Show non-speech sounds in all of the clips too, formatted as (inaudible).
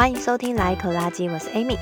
欢迎收听来一口垃圾，我是 Amy，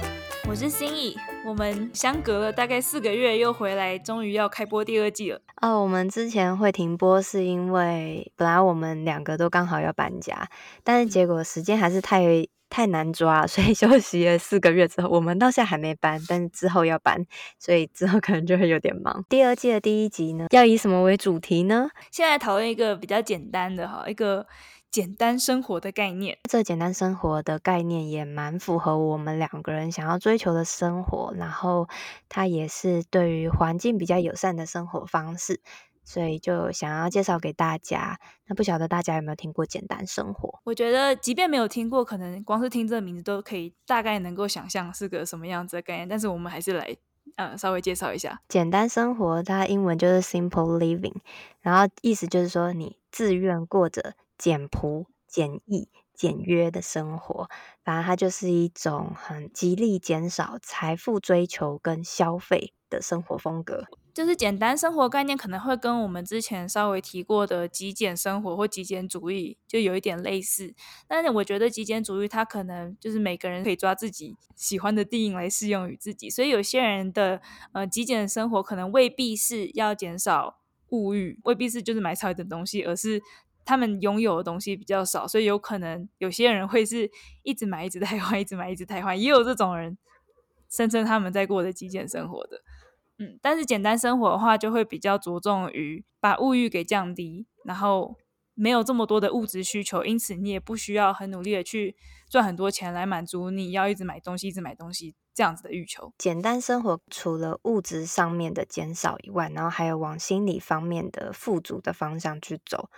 我是心意。我们相隔了大概四个月又回来，终于要开播第二季了。哦，我们之前会停播是因为本来我们两个都刚好要搬家，但是结果时间还是太太难抓，所以休息了四个月之后，我们到现在还没搬，但是之后要搬，所以之后可能就会有点忙。第二季的第一集呢，要以什么为主题呢？现在讨论一个比较简单的哈，一个。简单生活的概念，这简单生活的概念也蛮符合我们两个人想要追求的生活，然后它也是对于环境比较友善的生活方式，所以就想要介绍给大家。那不晓得大家有没有听过简单生活？我觉得即便没有听过，可能光是听这个名字都可以大概能够想象是个什么样子的概念。但是我们还是来嗯稍微介绍一下简单生活，它英文就是 simple living，然后意思就是说你自愿过着。简朴、简易、简约的生活，反正它就是一种很极力减少财富追求跟消费的生活风格。就是简单生活概念可能会跟我们之前稍微提过的极简生活或极简主义就有一点类似，但是我觉得极简主义它可能就是每个人可以抓自己喜欢的定义来适用于自己，所以有些人的呃极简生活可能未必是要减少物欲，未必是就是买超一点东西，而是。他们拥有的东西比较少，所以有可能有些人会是一直买，一直汰换，一直买，一直汰换，也有这种人声称他们在过的极简生活的。嗯，但是简单生活的话，就会比较着重于把物欲给降低，然后没有这么多的物质需求，因此你也不需要很努力的去赚很多钱来满足你要一直买东西、一直买东西这样子的欲求。简单生活除了物质上面的减少以外，然后还有往心理方面的富足的方向去走。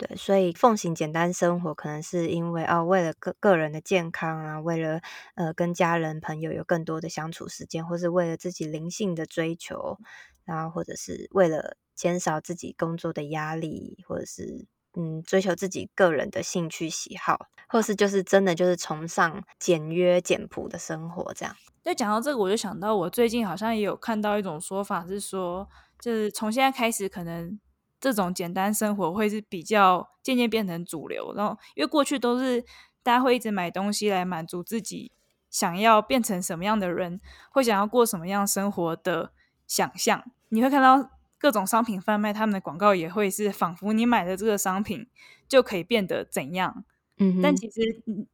对，所以奉行简单生活，可能是因为哦，为了个个人的健康啊，为了呃跟家人朋友有更多的相处时间，或是为了自己灵性的追求，然后或者是为了减少自己工作的压力，或者是嗯追求自己个人的兴趣喜好，或是就是真的就是崇尚简约简朴的生活这样。就，讲到这个，我就想到我最近好像也有看到一种说法，是说就是从现在开始可能。这种简单生活会是比较渐渐变成主流，然后因为过去都是大家会一直买东西来满足自己想要变成什么样的人，会想要过什么样生活的想象。你会看到各种商品贩卖，他们的广告也会是仿佛你买的这个商品就可以变得怎样。嗯，但其实你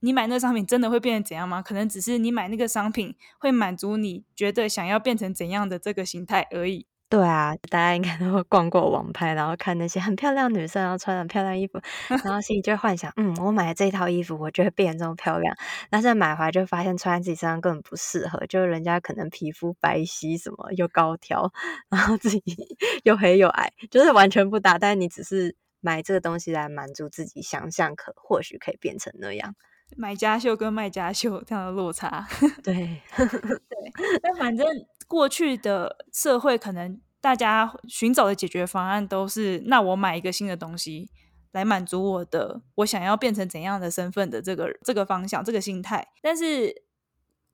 你买那个商品真的会变成怎样吗？可能只是你买那个商品会满足你觉得想要变成怎样的这个形态而已。对啊，大家应该都会逛过网拍，然后看那些很漂亮的女生，然后穿很漂亮衣服，然后心里就会幻想，嗯，我买了这套衣服，我就会变这么漂亮。但是买回来就发现穿在自己身上根本不适合，就是人家可能皮肤白皙，什么又高挑，然后自己 (laughs) 又黑又矮，就是完全不搭。但是你只是买这个东西来满足自己想象，可或许可以变成那样。买家秀跟卖家秀这样的落差，(laughs) 对对。但反正过去的社会可能。大家寻找的解决方案都是，那我买一个新的东西来满足我的，我想要变成怎样的身份的这个这个方向，这个心态。但是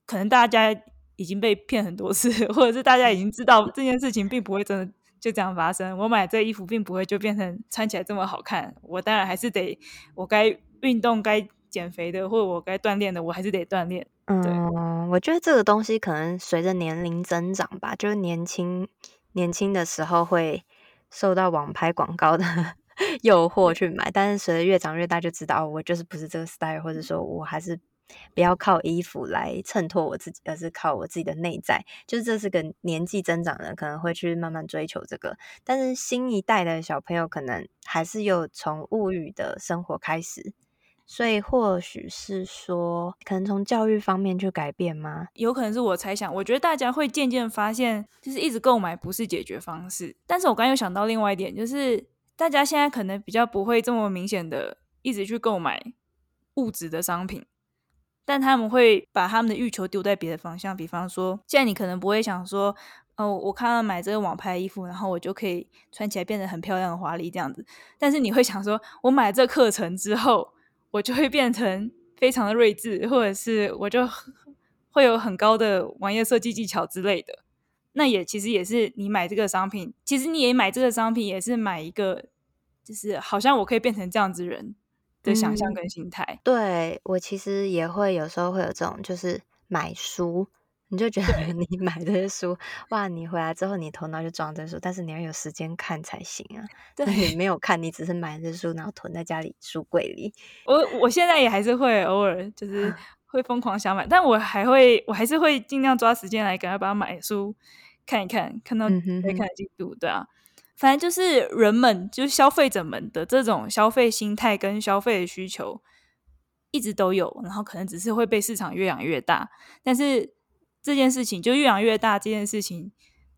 可能大家已经被骗很多次，或者是大家已经知道这件事情并不会真的就这样发生。我买这衣服并不会就变成穿起来这么好看。我当然还是得，我该运动、该减肥的，或者我该锻炼的，我还是得锻炼。嗯，我觉得这个东西可能随着年龄增长吧，就是年轻。年轻的时候会受到网拍广告的 (laughs) 诱惑去买，但是随着越长越大，就知道哦我就是不是这个 style，或者说我还是不要靠衣服来衬托我自己，而是靠我自己的内在。就是这是个年纪增长的可能会去慢慢追求这个，但是新一代的小朋友可能还是又从物欲的生活开始。所以或许是说，可能从教育方面去改变吗？有可能是我猜想。我觉得大家会渐渐发现，就是一直购买不是解决方式。但是我刚又想到另外一点，就是大家现在可能比较不会这么明显的一直去购买物质的商品，但他们会把他们的欲求丢在别的方向。比方说，现在你可能不会想说，哦，我看到买这个网拍衣服，然后我就可以穿起来变得很漂亮、华丽这样子。但是你会想说，我买这课程之后。我就会变成非常的睿智，或者是我就会有很高的网页设计技巧之类的。那也其实也是你买这个商品，其实你也买这个商品也是买一个，就是好像我可以变成这样子人的想象跟心态。嗯、对，我其实也会有时候会有这种，就是买书。你就觉得你买这些书，哇！你回来之后，你头脑就装这书，但是你要有时间看才行啊。(laughs) (laughs) 对，你没有看，你只是买这书，然后囤在家里书柜里。我我现在也还是会偶尔就是会疯狂想买，但我还会我还是会尽量抓时间来赶快把它买书看一看，看到可以看的进度，对啊。反正就是人们，就是消费者们的这种消费心态跟消费的需求一直都有，然后可能只是会被市场越养越大，但是。这件事情就越养越大，这件事情。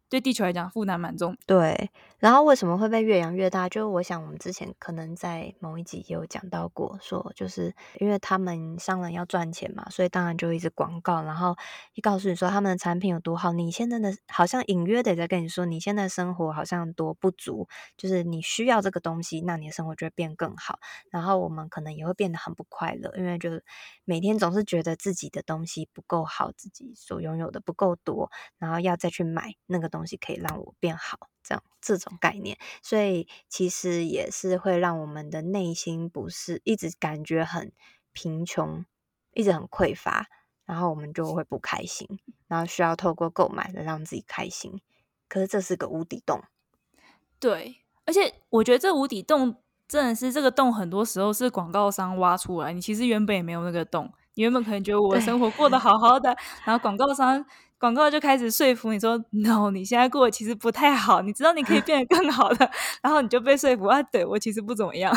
对地球来讲负担蛮重，对。然后为什么会被越养越大？就我想我们之前可能在某一集也有讲到过，说就是因为他们商人要赚钱嘛，所以当然就一直广告，然后一告诉你说他们的产品有多好，你现在的好像隐约的在跟你说，你现在生活好像多不足，就是你需要这个东西，那你的生活就会变更好。然后我们可能也会变得很不快乐，因为就每天总是觉得自己的东西不够好，自己所拥有的不够多，然后要再去买那个东西。东西可以让我变好，这样这种概念，所以其实也是会让我们的内心不是一直感觉很贫穷，一直很匮乏，然后我们就会不开心，然后需要透过购买来让自己开心。可是这是个无底洞，对，而且我觉得这无底洞真的是这个洞，很多时候是广告商挖出来，你其实原本也没有那个洞，你原本可能觉得我的生活过得好好的，然后广告商。广告就开始说服你说：“No，你现在过得其实不太好，你知道你可以变得更好的。”然后你就被说服啊，对我其实不怎么样。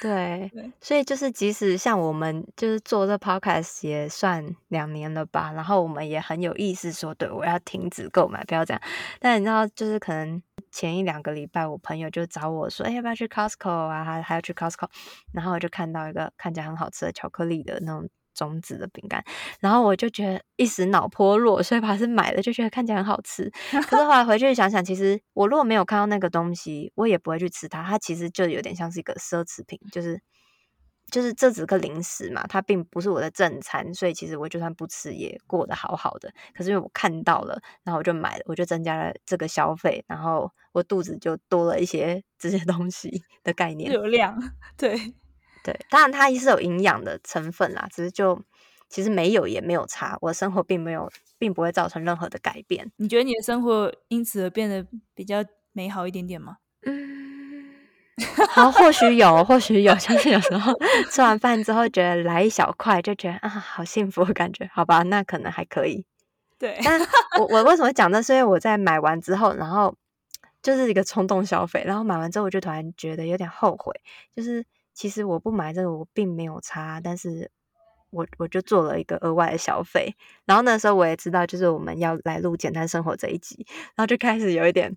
对，对，所以就是即使像我们就是做这 podcast 也算两年了吧，然后我们也很有意识说：“对，我要停止购买，不要这样。”但你知道，就是可能前一两个礼拜，我朋友就找我说：“哎，要不要去 Costco 啊？还还要去 Costco？” 然后我就看到一个看起来很好吃的巧克力的那种。种子的饼干，然后我就觉得一时脑波弱，所以把它是买了，就觉得看起来很好吃。(laughs) 可是后来回去想想，其实我如果没有看到那个东西，我也不会去吃它。它其实就有点像是一个奢侈品，就是就是这只是个零食嘛，它并不是我的正餐，所以其实我就算不吃也过得好好的。可是因为我看到了，然后我就买了，我就增加了这个消费，然后我肚子就多了一些 (laughs) 这些东西的概念，流量，对。对，当然它也是有营养的成分啦，只是就其实没有也没有差，我的生活并没有，并不会造成任何的改变。你觉得你的生活因此而变得比较美好一点点吗？嗯，好，或许有，或许有，就是有时候吃完饭之后觉得来一小块，就觉得啊，好幸福的感觉，好吧，那可能还可以。对，但我我为什么讲呢？是因为我在买完之后，然后就是一个冲动消费，然后买完之后我就突然觉得有点后悔，就是。其实我不买这个，我并没有差，但是我我就做了一个额外的消费。然后那时候我也知道，就是我们要来录简单生活这一集，然后就开始有一点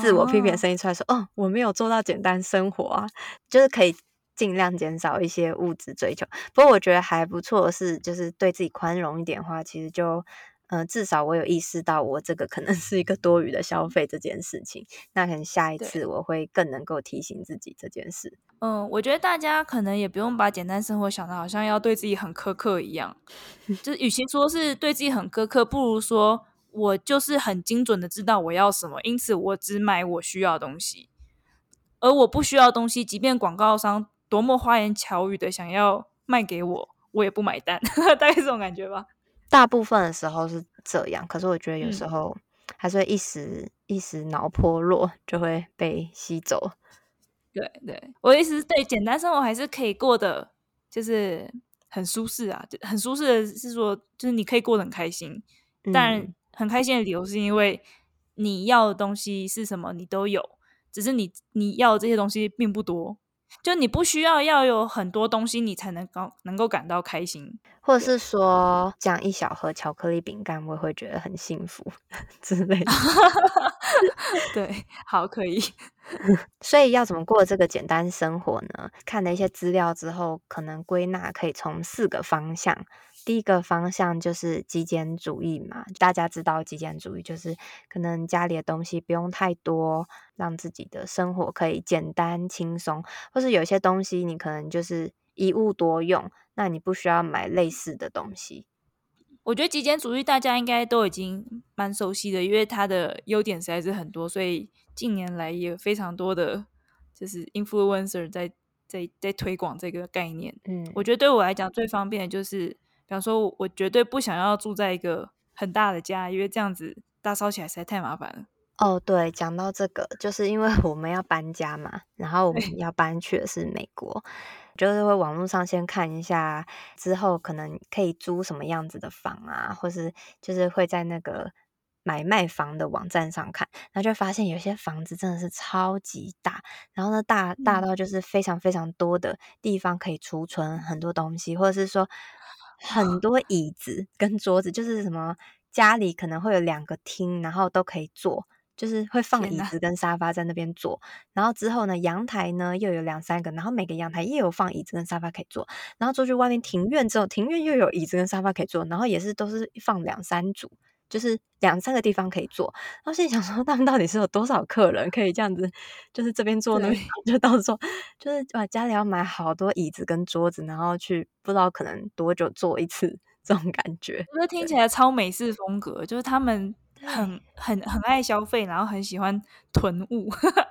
自我批评的声音出来说：“哦，哦，我没有做到简单生活啊，就是可以尽量减少一些物质追求。”不过我觉得还不错是，就是对自己宽容一点的话，其实就。嗯、呃，至少我有意识到我这个可能是一个多余的消费这件事情。那可能下一次我会更能够提醒自己这件事。嗯，我觉得大家可能也不用把简单生活想的好像要对自己很苛刻一样。(laughs) 就是与其说是对自己很苛刻，不如说我就是很精准的知道我要什么，因此我只买我需要的东西。而我不需要的东西，即便广告商多么花言巧语的想要卖给我，我也不买单。(laughs) 大概这种感觉吧。大部分的时候是这样，可是我觉得有时候还是会一时、嗯、一时脑波落，就会被吸走。对对，我的意思是对简单生活还是可以过得，就是很舒适啊，就很舒适的是说，就是你可以过得很开心。嗯、但很开心的理由是因为你要的东西是什么，你都有，只是你你要的这些东西并不多。就你不需要要有很多东西，你才能够能够感到开心，或者是说，这样一小盒巧克力饼干，我也会觉得很幸福 (laughs) 之类的。(laughs) 对，好，可以。(laughs) 所以要怎么过这个简单生活呢？看了一些资料之后，可能归纳可以从四个方向。第一个方向就是极简主义嘛，大家知道极简主义就是可能家里的东西不用太多，让自己的生活可以简单轻松，或是有些东西你可能就是一物多用，那你不需要买类似的东西。我觉得极简主义大家应该都已经蛮熟悉的，因为它的优点实在是很多，所以近年来也有非常多的就是 influencer 在在在推广这个概念。嗯，我觉得对我来讲最方便的就是，比方说，我绝对不想要住在一个很大的家，因为这样子打扫起来实在太麻烦了。哦，对，讲到这个，就是因为 (laughs) 我们要搬家嘛，然后我们要搬去的是美国，就是会网络上先看一下，之后可能可以租什么样子的房啊，或是就是会在那个买卖房的网站上看，然后就发现有些房子真的是超级大，然后呢大大到就是非常非常多的地方可以储存很多东西，或者是说很多椅子跟桌子，就是什么家里可能会有两个厅，然后都可以坐。就是会放椅子跟沙发在那边坐，然后之后呢，阳台呢又有两三个，然后每个阳台也有放椅子跟沙发可以坐，然后出去外面庭院之后，庭院又有椅子跟沙发可以坐，然后也是都是放两三组，就是两三个地方可以坐。然后心里想说，他们到底是有多少客人可以这样子，就是这边坐那边就到时候就是哇家里要买好多椅子跟桌子，然后去不知道可能多久坐一次这种感觉。我觉得听起来超美式风格，就是他们。很很很爱消费，然后很喜欢囤物，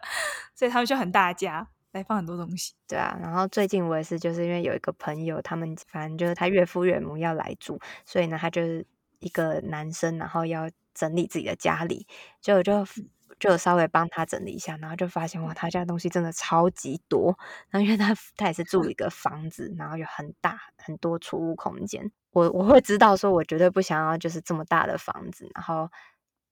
(laughs) 所以他们就很大家来放很多东西。对啊，然后最近我也是，就是因为有一个朋友，他们反正就是他岳父岳母要来住，所以呢，他就是一个男生，然后要整理自己的家里，就就就稍微帮他整理一下，然后就发现哇，他家的东西真的超级多。然后因为他他也是住一 (laughs) 个房子，然后有很大很多储物空间，我我会知道说，我绝对不想要就是这么大的房子，然后。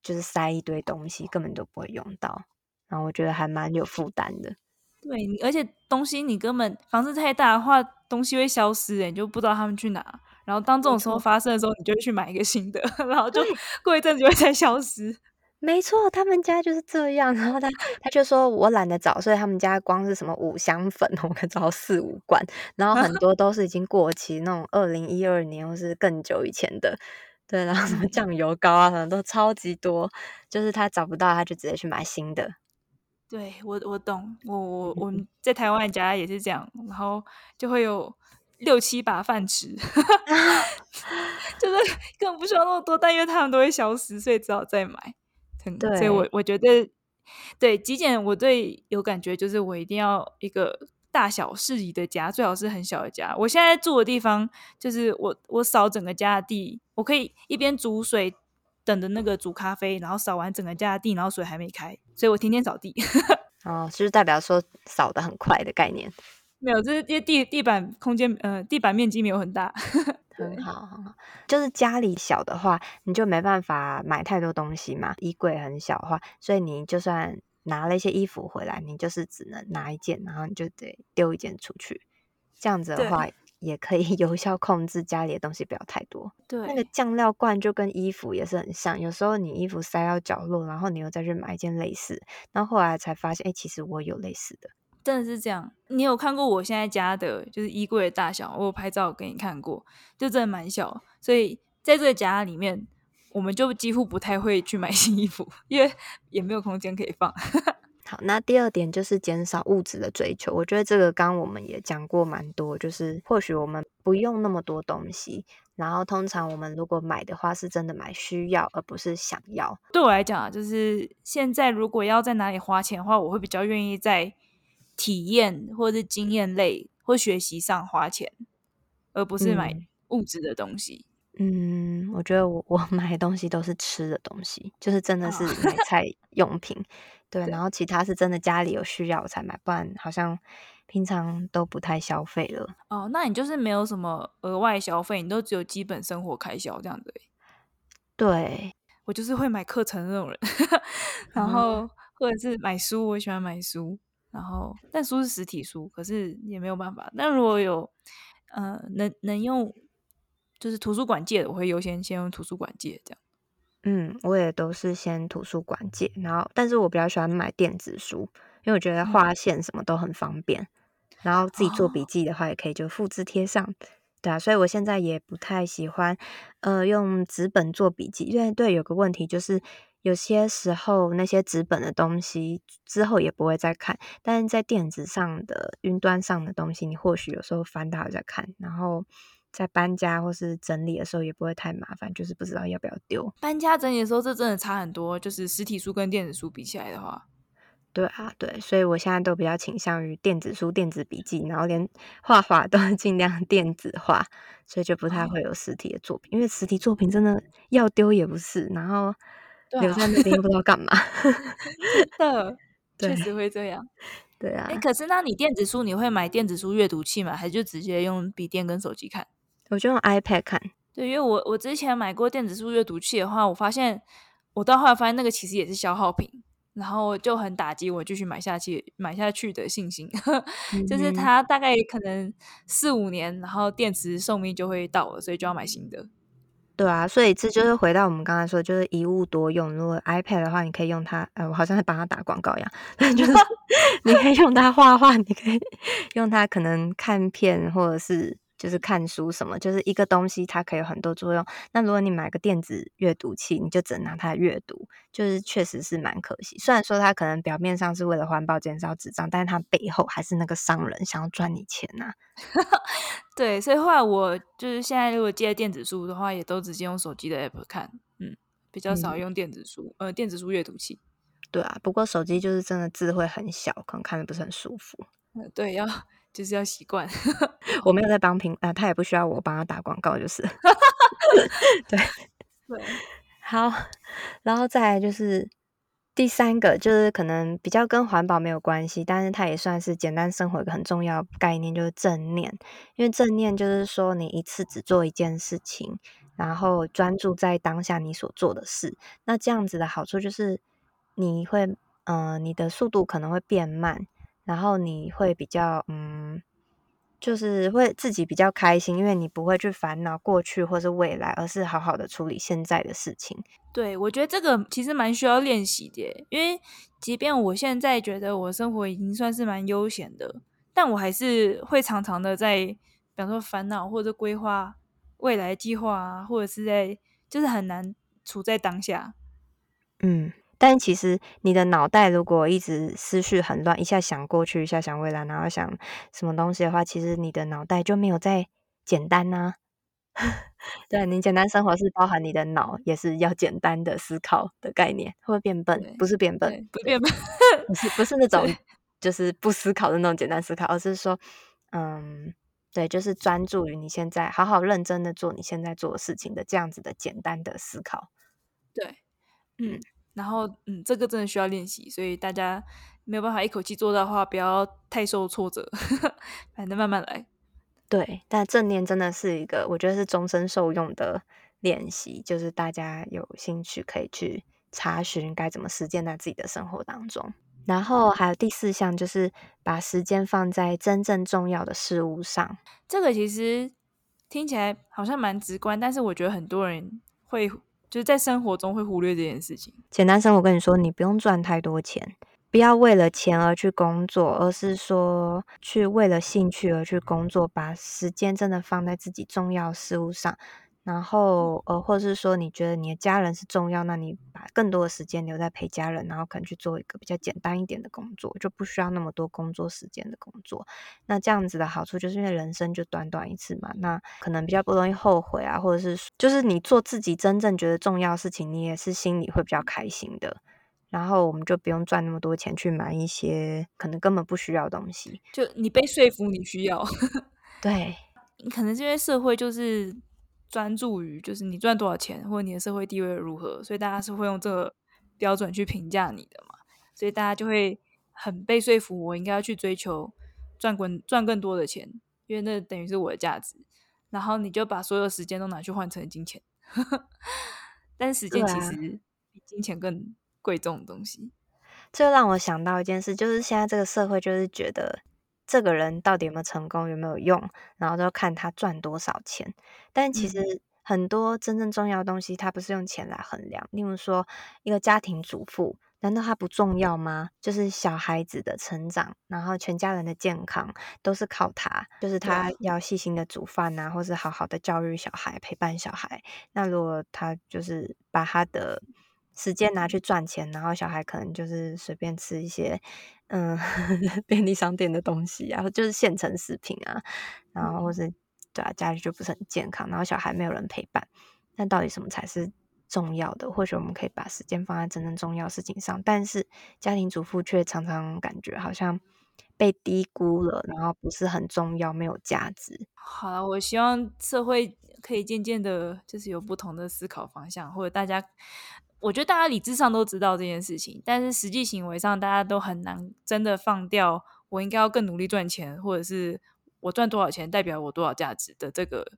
就是塞一堆东西，根本都不会用到，然后我觉得还蛮有负担的。对，而且东西你根本房子太大的话，东西会消失，你就不知道他们去哪。然后当这种时候发生的时候，你就会去买一个新的，(laughs) 然后就过一阵子就会再消失。没错，他们家就是这样。然后他他就说我懒得找，所以他们家光是什么五香粉，我可找四五罐，然后很多都是已经过期那种二零一二年或是更久以前的。对，然后什么酱油膏啊，什么都超级多，就是他找不到，他就直接去买新的。对，我我懂，我我我们在台湾家也是这样，然后就会有六七把饭匙，(laughs) (laughs) 就是根本不需要那么多，但因为他们都会消失，所以只好再买。对，所以我我觉得，对极简，我最有感觉就是我一定要一个。大小适宜的家，最好是很小的家。我现在住的地方，就是我我扫整个家的地，我可以一边煮水，等着那个煮咖啡，然后扫完整个家的地，然后水还没开，所以我天天扫地。(laughs) 哦，就是代表说扫的很快的概念？没有，就是因为地地板空间，呃，地板面积没有很大。(laughs) 很好很好，就是家里小的话，你就没办法买太多东西嘛。衣柜很小的话，所以你就算。拿了一些衣服回来，你就是只能拿一件，然后你就得丢一件出去。这样子的话，也可以 (laughs) 有效控制家里的东西不要太多。对，那个酱料罐就跟衣服也是很像，有时候你衣服塞到角落，然后你又再去买一件类似，然后后来才发现，哎、欸，其实我有类似的。真的是这样。你有看过我现在家的，就是衣柜的大小，我有拍照给你看过，就真的蛮小。所以在这个家里面。我们就几乎不太会去买新衣服，因为也没有空间可以放。(laughs) 好，那第二点就是减少物质的追求。我觉得这个刚刚我们也讲过蛮多，就是或许我们不用那么多东西，然后通常我们如果买的话，是真的买需要，而不是想要。对我来讲啊，就是现在如果要在哪里花钱的话，我会比较愿意在体验或者是经验类或学习上花钱，而不是买物质的东西。嗯嗯，我觉得我 (laughs) 我买的东西都是吃的东西，就是真的是买菜用品，对，然后其他是真的家里有需要我才买，不然好像平常都不太消费了。哦，那你就是没有什么额外消费，你都只有基本生活开销这样子。对，我就是会买课程的那种人，(laughs) 然后或者是买书，我喜欢买书，然后但书是实体书，可是也没有办法。那如果有呃能能用。就是图书馆借的，我会优先先用图书馆借这样。嗯，我也都是先图书馆借，然后但是我比较喜欢买电子书，因为我觉得划线什么都很方便。嗯、然后自己做笔记的话，也可以就复制贴上。哦、对啊，所以我现在也不太喜欢呃用纸本做笔记，因为对有个问题就是有些时候那些纸本的东西之后也不会再看，但是在电子上的云端上的东西，你或许有时候翻到再看，然后。在搬家或是整理的时候也不会太麻烦，就是不知道要不要丢。搬家整理的时候，这真的差很多，就是实体书跟电子书比起来的话。对啊，对，所以我现在都比较倾向于电子书、电子笔记，然后连画画都 (laughs) 尽量电子化，所以就不太会有实体的作品，哦、因为实体作品真的要丢也不是，然后留在那边不知道干嘛。(laughs) 真的，确实会这样。对啊，哎，可是那你电子书你会买电子书阅读器吗？还是就直接用笔电跟手机看？我就用 iPad 看。对，因为我我之前买过电子书阅读器的话，我发现我到后来发现那个其实也是消耗品。然后就很打击我继续买下去买下去的信心，(laughs) 嗯、就是它大概可能四五年，然后电池寿命就会到了，所以就要买新的。对啊，所以这就是回到我们刚才说，就是一物多用。如果 iPad 的话，你可以用它，呃，我好像在帮它打广告一样，就是 (laughs) 你可以用它画画，你可以用它可能看片或者是。就是看书什么，就是一个东西，它可以有很多作用。那如果你买个电子阅读器，你就只能拿它阅读，就是确实是蛮可惜。虽然说它可能表面上是为了环保减少纸张，但是它背后还是那个商人想要赚你钱呐、啊。(laughs) 对，所以后来我就是现在如果借电子书的话，也都直接用手机的 app 看，嗯，比较少用电子书，嗯、呃，电子书阅读器。对啊，不过手机就是真的字会很小，可能看的不是很舒服。嗯，对，要。就是要习惯，(laughs) 我没有在帮平啊，他也不需要我帮他打广告，就是，(laughs) 对对，好，然后再来就是第三个，就是可能比较跟环保没有关系，但是它也算是简单生活一个很重要概念，就是正念。因为正念就是说你一次只做一件事情，然后专注在当下你所做的事。那这样子的好处就是你会，嗯、呃，你的速度可能会变慢。然后你会比较，嗯，就是会自己比较开心，因为你不会去烦恼过去或是未来，而是好好的处理现在的事情。对，我觉得这个其实蛮需要练习的，因为即便我现在觉得我生活已经算是蛮悠闲的，但我还是会常常的在，比方说烦恼或者规划未来计划啊，或者是在就是很难处在当下。嗯。但其实你的脑袋如果一直思绪很乱，一下想过去，一下想未来，然后想什么东西的话，其实你的脑袋就没有在简单呐、啊。(laughs) 对，你简单生活是包含你的脑也是要简单的思考的概念，会不会变笨？不是变笨，不变笨，不是不是那种就是不思考的那种简单思考，而是说，嗯，对，就是专注于你现在好好认真的做你现在做的事情的这样子的简单的思考。对，嗯。然后，嗯，这个真的需要练习，所以大家没有办法一口气做到的话，不要太受挫折，(laughs) 反正慢慢来。对，但正念真的是一个，我觉得是终身受用的练习，就是大家有兴趣可以去查询该怎么实践在自己的生活当中。然后还有第四项，就是把时间放在真正重要的事物上。这个其实听起来好像蛮直观，但是我觉得很多人会。就是在生活中会忽略这件事情。简单生活，跟你说，你不用赚太多钱，不要为了钱而去工作，而是说去为了兴趣而去工作，把时间真的放在自己重要事物上。然后，呃，或者是说，你觉得你的家人是重要，那你把更多的时间留在陪家人，然后可能去做一个比较简单一点的工作，就不需要那么多工作时间的工作。那这样子的好处就是因为人生就短短一次嘛，那可能比较不容易后悔啊，或者是就是你做自己真正觉得重要的事情，你也是心里会比较开心的。然后我们就不用赚那么多钱去买一些可能根本不需要的东西。就你被说服你需要，(laughs) 对，可能因为社会就是。专注于就是你赚多少钱，或者你的社会地位如何，所以大家是会用这个标准去评价你的嘛，所以大家就会很被说服，我应该要去追求赚滚赚更多的钱，因为那等于是我的价值。然后你就把所有时间都拿去换成金钱，(laughs) 但是时间其实比金钱更贵重的东西。这让我想到一件事，就是现在这个社会就是觉得。这个人到底有没有成功，有没有用，然后就看他赚多少钱。但其实很多真正重要的东西，它不是用钱来衡量。例如说，一个家庭主妇，难道他不重要吗？就是小孩子的成长，然后全家人的健康，都是靠他。就是他要细心的煮饭啊，或是好好的教育小孩，陪伴小孩。那如果他就是把他的时间拿去赚钱，然后小孩可能就是随便吃一些。嗯，便利商店的东西啊，就是现成食品啊，然后或是对啊，家里就不是很健康，然后小孩没有人陪伴，那到底什么才是重要的，或许我们可以把时间放在真正重要事情上，但是家庭主妇却常常感觉好像被低估了，然后不是很重要，没有价值。好了，我希望社会可以渐渐的，就是有不同的思考方向，或者大家，我觉得大家理智上都知道这件事情，但是实际行为上大家都很难真的放掉，我应该要更努力赚钱，或者是我赚多少钱代表我多少价值的这个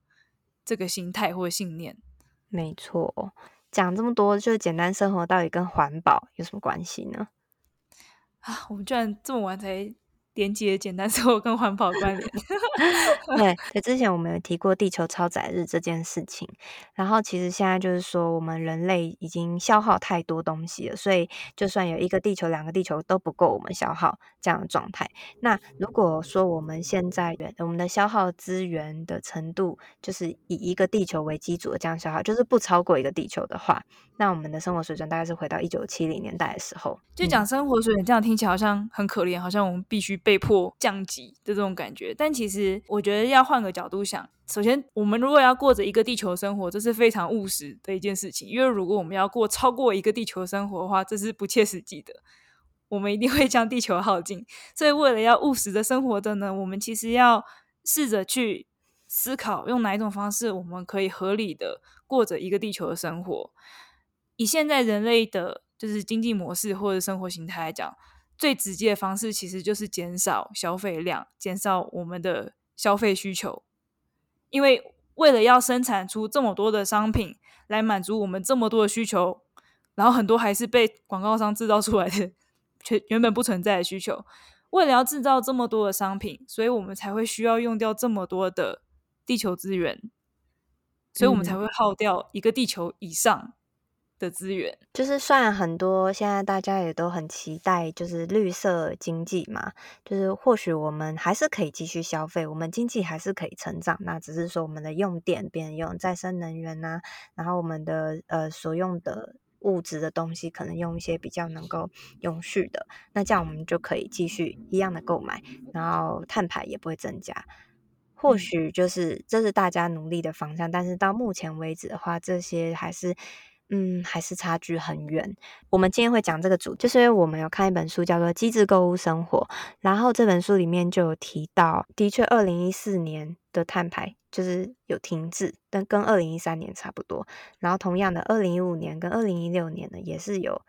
这个心态或信念。没错。讲这么多，就是简单生活到底跟环保有什么关系呢？啊，我们居然这么晚才。连接简单 (laughs) 生活跟环保关联。(laughs) 对，在之前我们有提过地球超载日这件事情，然后其实现在就是说，我们人类已经消耗太多东西了，所以就算有一个地球、两个地球都不够我们消耗这样的状态。那如果说我们现在我们的消耗资源的程度，就是以一个地球为基础的这样消耗，就是不超过一个地球的话，那我们的生活水准大概是回到一九七零年代的时候。就讲生活水准，这样听起来好像很可怜，好像我们必须被迫降级的这种感觉，但其实我觉得要换个角度想，首先我们如果要过着一个地球生活，这是非常务实的一件事情，因为如果我们要过超过一个地球生活的话，这是不切实际的，我们一定会将地球耗尽。所以为了要务实的生活的呢，我们其实要试着去思考，用哪一种方式我们可以合理的过着一个地球的生活。以现在人类的就是经济模式或者生活形态来讲。最直接的方式其实就是减少消费量，减少我们的消费需求。因为为了要生产出这么多的商品来满足我们这么多的需求，然后很多还是被广告商制造出来的，却原本不存在的需求。为了要制造这么多的商品，所以我们才会需要用掉这么多的地球资源，所以我们才会耗掉一个地球以上。的资源，就是虽然很多现在大家也都很期待，就是绿色经济嘛，就是或许我们还是可以继续消费，我们经济还是可以成长，那只是说我们的用电变用再生能源呐、啊，然后我们的呃所用的物质的东西可能用一些比较能够永续的，那这样我们就可以继续一样的购买，然后碳排也不会增加，或许就是这是大家努力的方向，但是到目前为止的话，这些还是。嗯，还是差距很远。我们今天会讲这个主题，就是因为我们有看一本书，叫做《机智购物生活》，然后这本书里面就有提到，的确，二零一四年的碳排就是有停滞，但跟二零一三年差不多。然后同样的，二零一五年跟二零一六年呢，也是有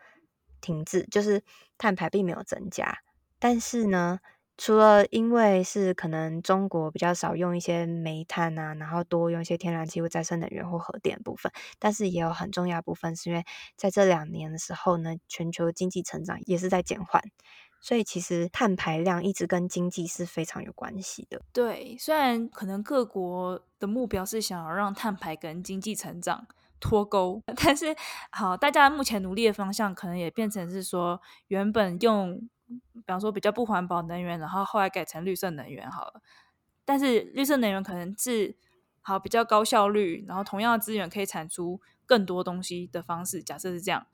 停滞，就是碳排并没有增加，但是呢。除了因为是可能中国比较少用一些煤炭啊，然后多用一些天然气或再生能源或核电部分，但是也有很重要部分是因为在这两年的时候呢，全球经济成长也是在减缓，所以其实碳排量一直跟经济是非常有关系的。对，虽然可能各国的目标是想要让碳排跟经济成长脱钩，(laughs) 但是好，大家目前努力的方向可能也变成是说原本用。比方说比较不环保能源，然后后来改成绿色能源好了。但是绿色能源可能是好比较高效率，然后同样的资源可以产出更多东西的方式。假设是这样，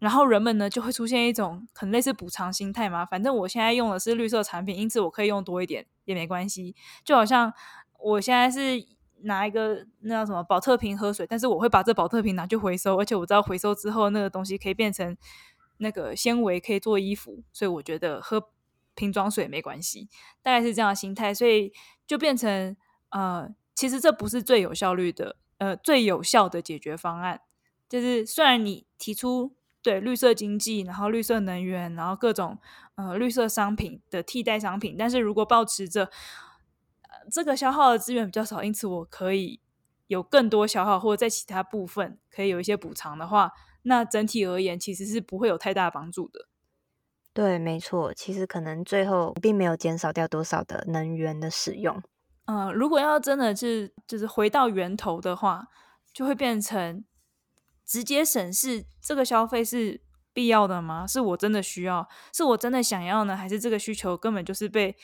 然后人们呢就会出现一种可能类似补偿心态嘛。反正我现在用的是绿色产品，因此我可以用多一点也没关系。就好像我现在是拿一个那叫什么保特瓶喝水，但是我会把这保特瓶拿去回收，而且我知道回收之后那个东西可以变成。那个纤维可以做衣服，所以我觉得喝瓶装水没关系，大概是这样的心态，所以就变成呃，其实这不是最有效率的，呃，最有效的解决方案。就是虽然你提出对绿色经济，然后绿色能源，然后各种呃绿色商品的替代商品，但是如果抱持着、这个消耗的资源比较少，因此我可以有更多消耗，或者在其他部分可以有一些补偿的话。那整体而言，其实是不会有太大帮助的。对，没错，其实可能最后并没有减少掉多少的能源的使用。嗯、呃，如果要真的是就是回到源头的话，就会变成直接审视这个消费是必要的吗？是我真的需要？是我真的想要呢？还是这个需求根本就是被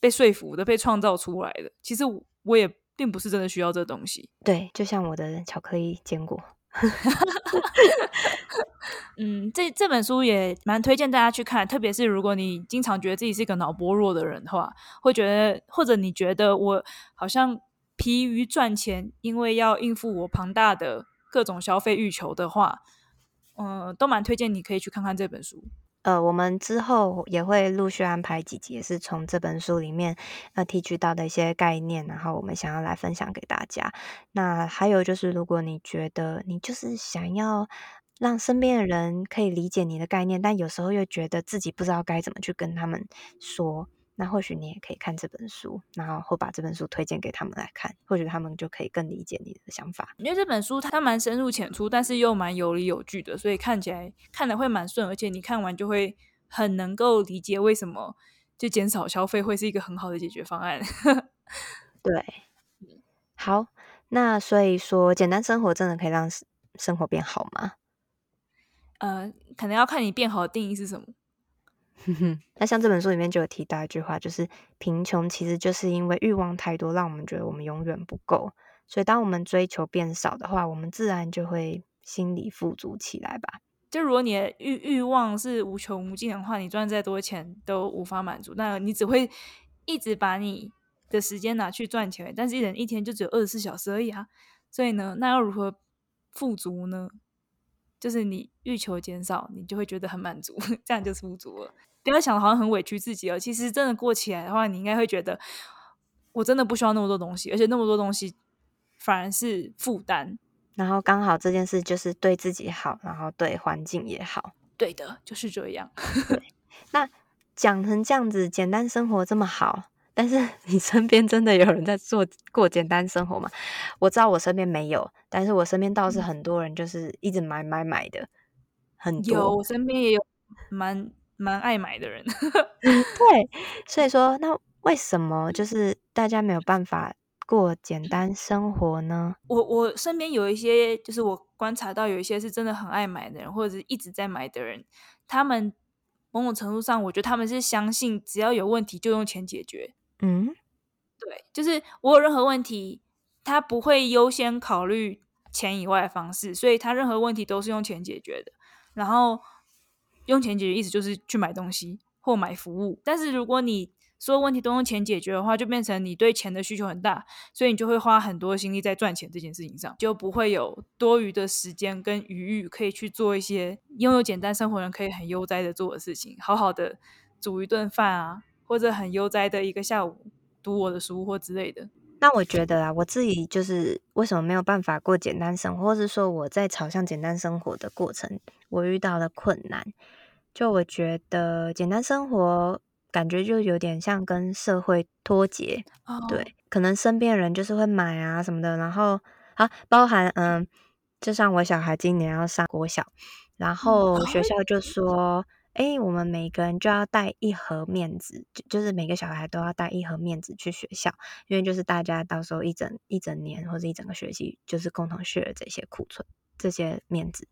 被说服的、被创造出来的？其实我也并不是真的需要这东西。对，就像我的巧克力坚果。(laughs) (laughs) 嗯，这这本书也蛮推荐大家去看，特别是如果你经常觉得自己是一个脑波弱的人的话，会觉得或者你觉得我好像疲于赚钱，因为要应付我庞大的各种消费欲求的话，嗯、呃，都蛮推荐你可以去看看这本书。呃，我们之后也会陆续安排几集，也是从这本书里面呃提取到的一些概念，然后我们想要来分享给大家。那还有就是，如果你觉得你就是想要让身边的人可以理解你的概念，但有时候又觉得自己不知道该怎么去跟他们说。那或许你也可以看这本书，然后或把这本书推荐给他们来看，或许他们就可以更理解你的想法。因为这本书它蛮深入浅出，但是又蛮有理有据的，所以看起来看的会蛮顺，而且你看完就会很能够理解为什么就减少消费会是一个很好的解决方案。(laughs) 对，好，那所以说简单生活真的可以让生活变好吗？呃，可能要看你变好的定义是什么。哼哼，那像这本书里面就有提到一句话，就是贫穷其实就是因为欲望太多，让我们觉得我们永远不够。所以当我们追求变少的话，我们自然就会心里富足起来吧。就如果你的欲欲望是无穷无尽的话，你赚再多钱都无法满足，那你只会一直把你的时间拿去赚钱。但是一人一天就只有二十四小时而已啊，所以呢，那要如何富足呢？就是你欲求减少，你就会觉得很满足，(laughs) 这样就是富足了。不要想的好像很委屈自己哦，其实真的过起来的话，你应该会觉得我真的不需要那么多东西，而且那么多东西反而是负担。然后刚好这件事就是对自己好，然后对环境也好。对的，就是这样。(laughs) 那讲成这样子，简单生活这么好，但是 (laughs) 你身边真的有人在做过简单生活吗？我知道我身边没有，但是我身边倒是很多人，就是一直买买买的，很多。有，我身边也有蛮。蛮爱买的人，(laughs) 对，所以说，那为什么就是大家没有办法过简单生活呢？我我身边有一些，就是我观察到有一些是真的很爱买的人，或者是一直在买的人，他们某种程度上，我觉得他们是相信只要有问题就用钱解决。嗯，对，就是我有任何问题，他不会优先考虑钱以外的方式，所以他任何问题都是用钱解决的，然后。用钱解决意思就是去买东西或买服务，但是如果你所有问题都用钱解决的话，就变成你对钱的需求很大，所以你就会花很多心力在赚钱这件事情上，就不会有多余的时间跟余裕可以去做一些拥有简单生活人可以很悠哉的做的事情，好好的煮一顿饭啊，或者很悠哉的一个下午读我的书或之类的。那我觉得啊，我自己就是为什么没有办法过简单生活，或是说我在朝向简单生活的过程，我遇到了困难。就我觉得简单生活感觉就有点像跟社会脱节，oh. 对，可能身边人就是会买啊什么的，然后啊，包含嗯，就像我小孩今年要上国小，然后学校就说，哎、oh. 欸，我们每个人就要带一盒面纸，就就是每个小孩都要带一盒面纸去学校，因为就是大家到时候一整一整年或者一整个学期就是共同 share 这些库存这些面纸。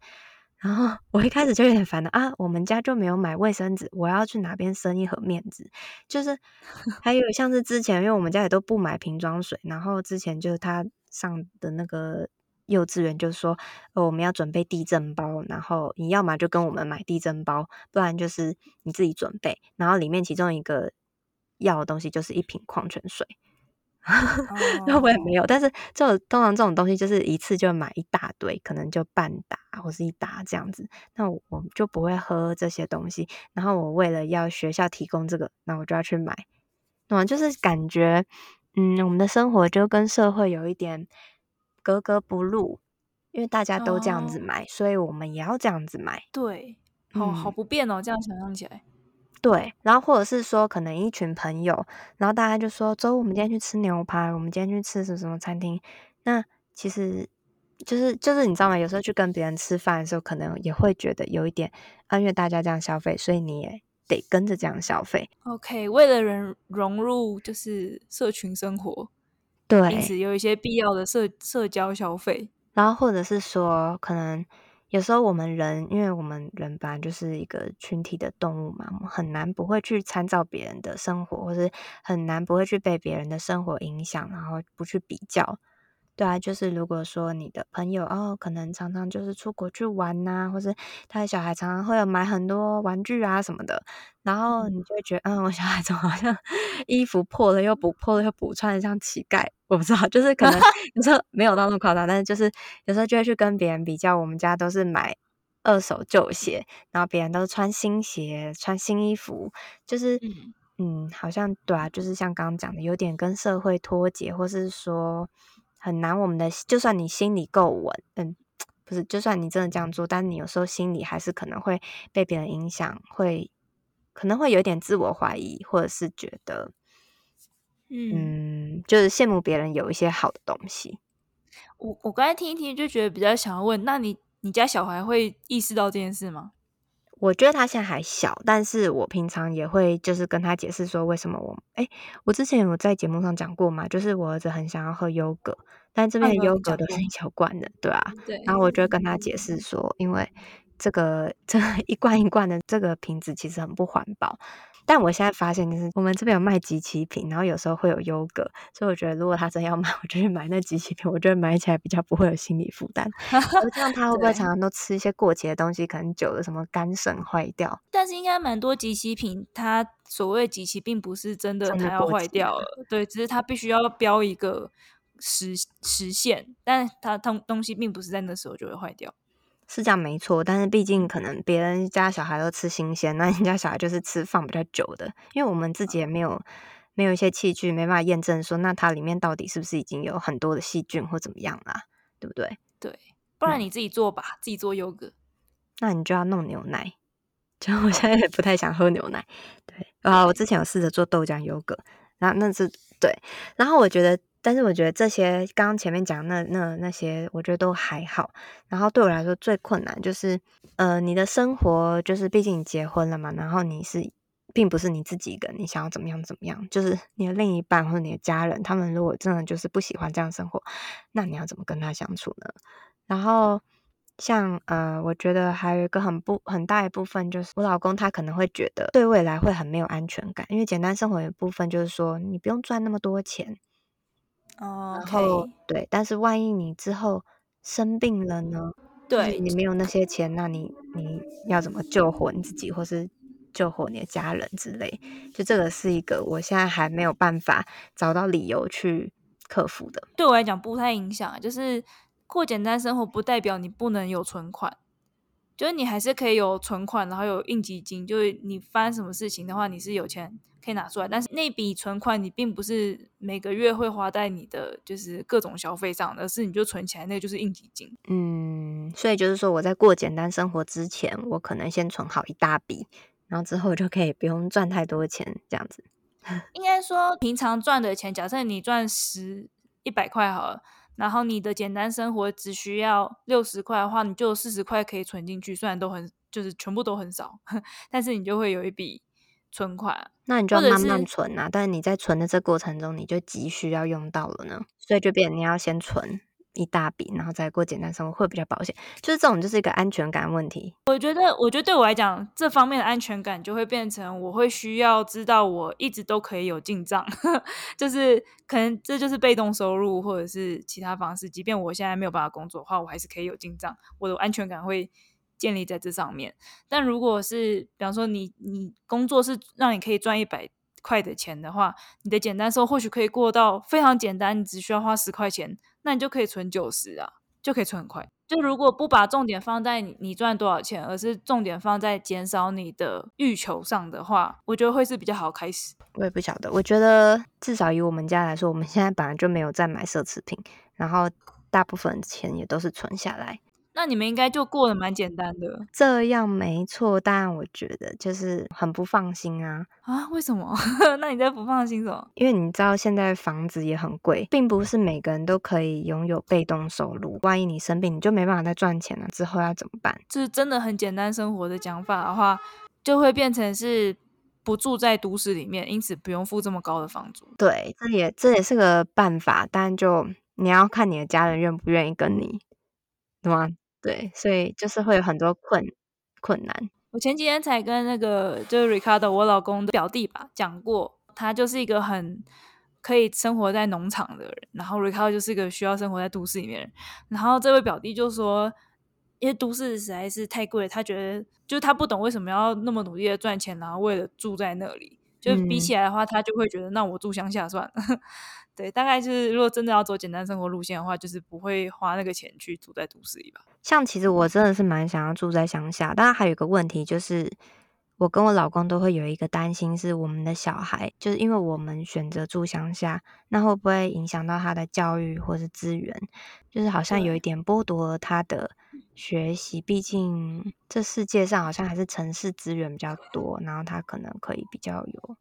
然后我一开始就有点烦了啊，我们家就没有买卫生纸，我要去哪边生一盒面纸？就是 (laughs) 还有像是之前，因为我们家也都不买瓶装水，然后之前就是他上的那个幼稚园，就说哦，我们要准备地震包，然后你要么就跟我们买地震包，不然就是你自己准备，然后里面其中一个要的东西就是一瓶矿泉水。(laughs) 那我也没有，但是就通常这种东西就是一次就买一大堆，可能就半打或是一打这样子。那我就不会喝这些东西。然后我为了要学校提供这个，那我就要去买。那就是感觉，嗯，我们的生活就跟社会有一点格格不入，因为大家都这样子买，哦、所以我们也要这样子买。对，好好不便哦，这样想象起来。对，然后或者是说，可能一群朋友，然后大家就说：“走，我们今天去吃牛排，我们今天去吃什么什么餐厅。”那其实就是就是你知道吗？有时候去跟别人吃饭的时候，可能也会觉得有一点，啊，因为大家这样消费，所以你也得跟着这样消费。OK，为了人融入就是社群生活，对，因此有一些必要的社社交消费。然后或者是说，可能。有时候我们人，因为我们人本来就是一个群体的动物嘛，很难不会去参照别人的生活，或是很难不会去被别人的生活影响，然后不去比较。对啊，就是如果说你的朋友哦，可能常常就是出国去玩呐、啊，或是他的小孩常常会有买很多玩具啊什么的，然后你就会觉得，嗯，我小孩怎么好像 (laughs) 衣服破了又补，破了又补，穿的像乞丐。我不知道，就是可能 (laughs) 有时候没有到那么夸张，但是就是有时候就会去跟别人比较。我们家都是买二手旧鞋，然后别人都是穿新鞋、穿新衣服，就是嗯，嗯，好像对啊，就是像刚刚讲的，有点跟社会脱节，或是说。很难，我们的就算你心里够稳，嗯，不是，就算你真的这样做，但你有时候心里还是可能会被别人影响，会可能会有点自我怀疑，或者是觉得，嗯，嗯，就是羡慕别人有一些好的东西。我我刚才听一听就觉得比较想要问，那你你家小孩会意识到这件事吗？我觉得他现在还小，但是我平常也会就是跟他解释说为什么我，哎，我之前有在节目上讲过嘛，就是我儿子很想要喝优格，但这边的优格都是一小罐的，对啊，对，然后我就会跟他解释说，因为这个 (laughs) 这一罐一罐的这个瓶子其实很不环保。但我现在发现，就是我们这边有卖即期品，然后有时候会有优格，所以我觉得如果他真要买，我就去买那即期品，我觉得买起来比较不会有心理负担。(laughs) 这样他会不会常常都吃一些过期的东西？可能久了什么肝肾坏掉？但是应该蛮多即期品，它所谓即期并不是真的它要坏掉了，对，只是它必须要标一个时时限，但它东东西并不是在那时候就会坏掉。是这样没错，但是毕竟可能别人家小孩都吃新鲜，那人家小孩就是吃放比较久的，因为我们自己也没有没有一些器具，没办法验证说那它里面到底是不是已经有很多的细菌或怎么样啦，对不对？对，不然你自己做吧，嗯、自己做优格，那你就要弄牛奶，就我现在也不太想喝牛奶，对啊，我之前有试着做豆浆优格，然后那是对，然后我觉得。但是我觉得这些刚刚前面讲那那那些，我觉得都还好。然后对我来说最困难就是，呃，你的生活就是，毕竟你结婚了嘛，然后你是并不是你自己一个，你想要怎么样怎么样，就是你的另一半或者你的家人，他们如果真的就是不喜欢这样生活，那你要怎么跟他相处呢？然后像呃，我觉得还有一个很不很大一部分就是，我老公他可能会觉得对未来会很没有安全感，因为简单生活一部分就是说你不用赚那么多钱。哦，然后对，但是万一你之后生病了呢？对，你没有那些钱，那你你要怎么救活你自己，或是救活你的家人之类？就这个是一个我现在还没有办法找到理由去克服的。对我来讲不太影响，就是过简单生活不代表你不能有存款，就是你还是可以有存款，然后有应急金，就是你发生什么事情的话，你是有钱。可以拿出来，但是那笔存款你并不是每个月会花在你的就是各种消费上，而是你就存起来，那个就是应急金。嗯，所以就是说我在过简单生活之前，我可能先存好一大笔，然后之后就可以不用赚太多钱，这样子。(laughs) 应该说平常赚的钱，假设你赚十一百块好了，然后你的简单生活只需要六十块的话，你就四十块可以存进去，虽然都很就是全部都很少，(laughs) 但是你就会有一笔。存款，那你就要慢慢存啊。但是你在存的这过程中，你就急需要用到了呢，所以就变你要先存一大笔，然后再过简单生活会比较保险。就是这种就是一个安全感问题。我觉得，我觉得对我来讲，这方面的安全感就会变成我会需要知道我一直都可以有进账，(laughs) 就是可能这就是被动收入或者是其他方式。即便我现在没有办法工作的话，我还是可以有进账，我的安全感会。建立在这上面，但如果是比方说你你工作是让你可以赚一百块的钱的话，你的简单收或许可以过到非常简单，你只需要花十块钱，那你就可以存九十啊，就可以存很快。就如果不把重点放在你你赚多少钱，而是重点放在减少你的欲求上的话，我觉得会是比较好开始。我也不晓得，我觉得至少以我们家来说，我们现在本来就没有在买奢侈品，然后大部分钱也都是存下来。那你们应该就过得蛮简单的，这样没错。但我觉得就是很不放心啊啊！为什么？(laughs) 那你在不放心什么？因为你知道现在房子也很贵，并不是每个人都可以拥有被动收入。万一你生病，你就没办法再赚钱了，之后要怎么办？就是真的很简单生活的讲法的话，就会变成是不住在都市里面，因此不用付这么高的房租。对，这也这也是个办法，但就你要看你的家人愿不愿意跟你，对吗？对，所以就是会有很多困困难。我前几天才跟那个就是 Ricardo 我老公的表弟吧讲过，他就是一个很可以生活在农场的人，然后 Ricardo 就是一个需要生活在都市里面人。然后这位表弟就说，因为都市实在是太贵，他觉得就是他不懂为什么要那么努力的赚钱，然后为了住在那里。就比起来的话，嗯、他就会觉得，那我住乡下算了。对，大概就是如果真的要走简单生活路线的话，就是不会花那个钱去住在都市里吧。像其实我真的是蛮想要住在乡下，当然还有一个问题就是，我跟我老公都会有一个担心，是我们的小孩，就是因为我们选择住乡下，那会不会影响到他的教育或是资源？就是好像有一点剥夺了他的学习，毕竟这世界上好像还是城市资源比较多，然后他可能可以比较有。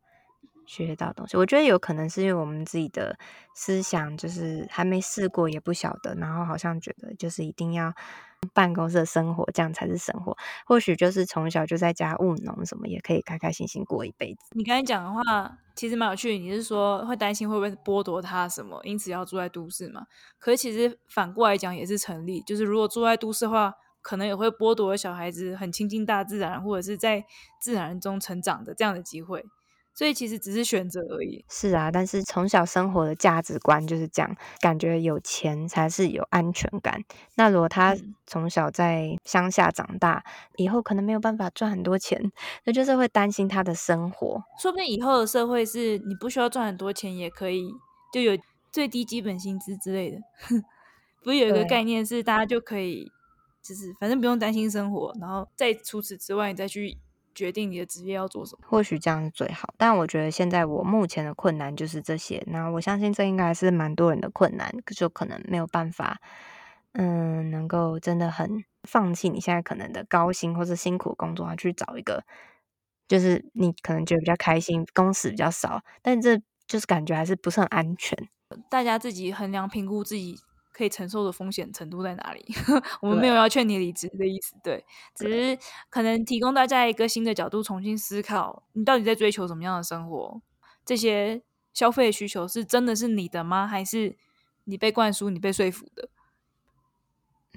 学到东西，我觉得有可能是因为我们自己的思想就是还没试过，也不晓得，然后好像觉得就是一定要办公室生活，这样才是生活。或许就是从小就在家务农什么，也可以开开心心过一辈子。你刚才讲的话其实蛮有趣，你是说会担心会不会剥夺他什么，因此要住在都市嘛？可是其实反过来讲也是成立，就是如果住在都市的话，可能也会剥夺小孩子很亲近大自然，或者是在自然中成长的这样的机会。所以其实只是选择而已。是啊，但是从小生活的价值观就是这样，感觉有钱才是有安全感。那如果他从小在乡下长大，以后可能没有办法赚很多钱，那就是会担心他的生活。说不定以后的社会是你不需要赚很多钱也可以，就有最低基本薪资之类的。(laughs) 不是有一个概念是大家就可以，就是反正不用担心生活，然后再除此之外你再去。决定你的职业要做什么，或许这样是最好。但我觉得现在我目前的困难就是这些。那我相信这应该是蛮多人的困难，就可能没有办法，嗯，能够真的很放弃你现在可能的高薪或是辛苦工作，去找一个就是你可能觉得比较开心、工时比较少，但这就是感觉还是不是很安全。大家自己衡量评估自己。可以承受的风险程度在哪里？我们没有要劝你离职的意思，对，只是可能提供大家一个新的角度，重新思考你到底在追求什么样的生活。这些消费需求是真的是你的吗？还是你被灌输、你被说服的？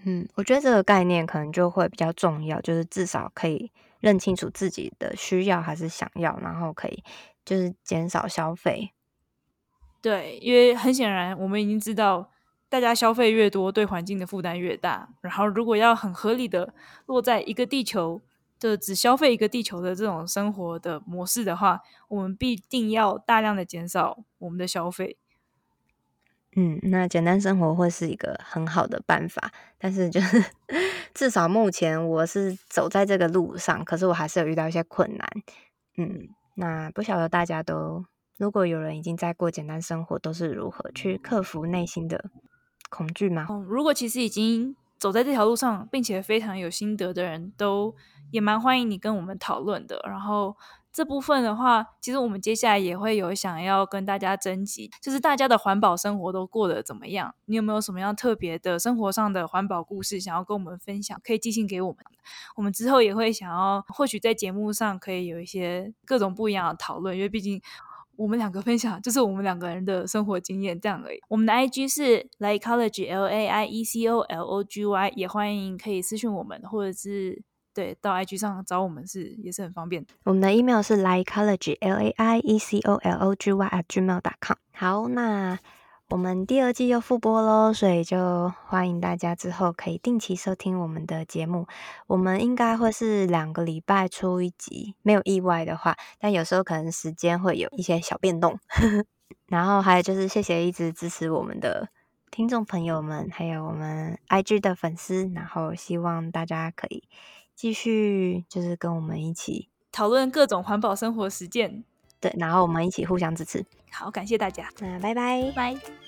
嗯，我觉得这个概念可能就会比较重要，就是至少可以认清楚自己的需要还是想要，然后可以就是减少消费。对，因为很显然我们已经知道。大家消费越多，对环境的负担越大。然后，如果要很合理的落在一个地球的只消费一个地球的这种生活的模式的话，我们必定要大量的减少我们的消费。嗯，那简单生活会是一个很好的办法，但是就是 (laughs) 至少目前我是走在这个路上，可是我还是有遇到一些困难。嗯，那不晓得大家都，如果有人已经在过简单生活，都是如何去克服内心的恐惧吗？嗯，如果其实已经走在这条路上，并且非常有心得的人都也蛮欢迎你跟我们讨论的。然后这部分的话，其实我们接下来也会有想要跟大家征集，就是大家的环保生活都过得怎么样？你有没有什么样特别的生活上的环保故事想要跟我们分享？可以寄信给我们。我们之后也会想要，或许在节目上可以有一些各种不一样的讨论，因为毕竟。我们两个分享就是我们两个人的生活经验这样而已。我们的 IG 是 Laiecology L A I E C O L O G Y，也欢迎可以私讯我们，或者是对到 IG 上找我们是也是很方便。我们的 email 是 Laiecology L A I E C O L O G Y at gmail.com。好，那。我们第二季又复播喽，所以就欢迎大家之后可以定期收听我们的节目。我们应该会是两个礼拜出一集，没有意外的话，但有时候可能时间会有一些小变动。(laughs) 然后还有就是谢谢一直支持我们的听众朋友们，还有我们 IG 的粉丝，然后希望大家可以继续就是跟我们一起讨论各种环保生活实践。对，然后我们一起互相支持。好，感谢大家。那拜拜，拜。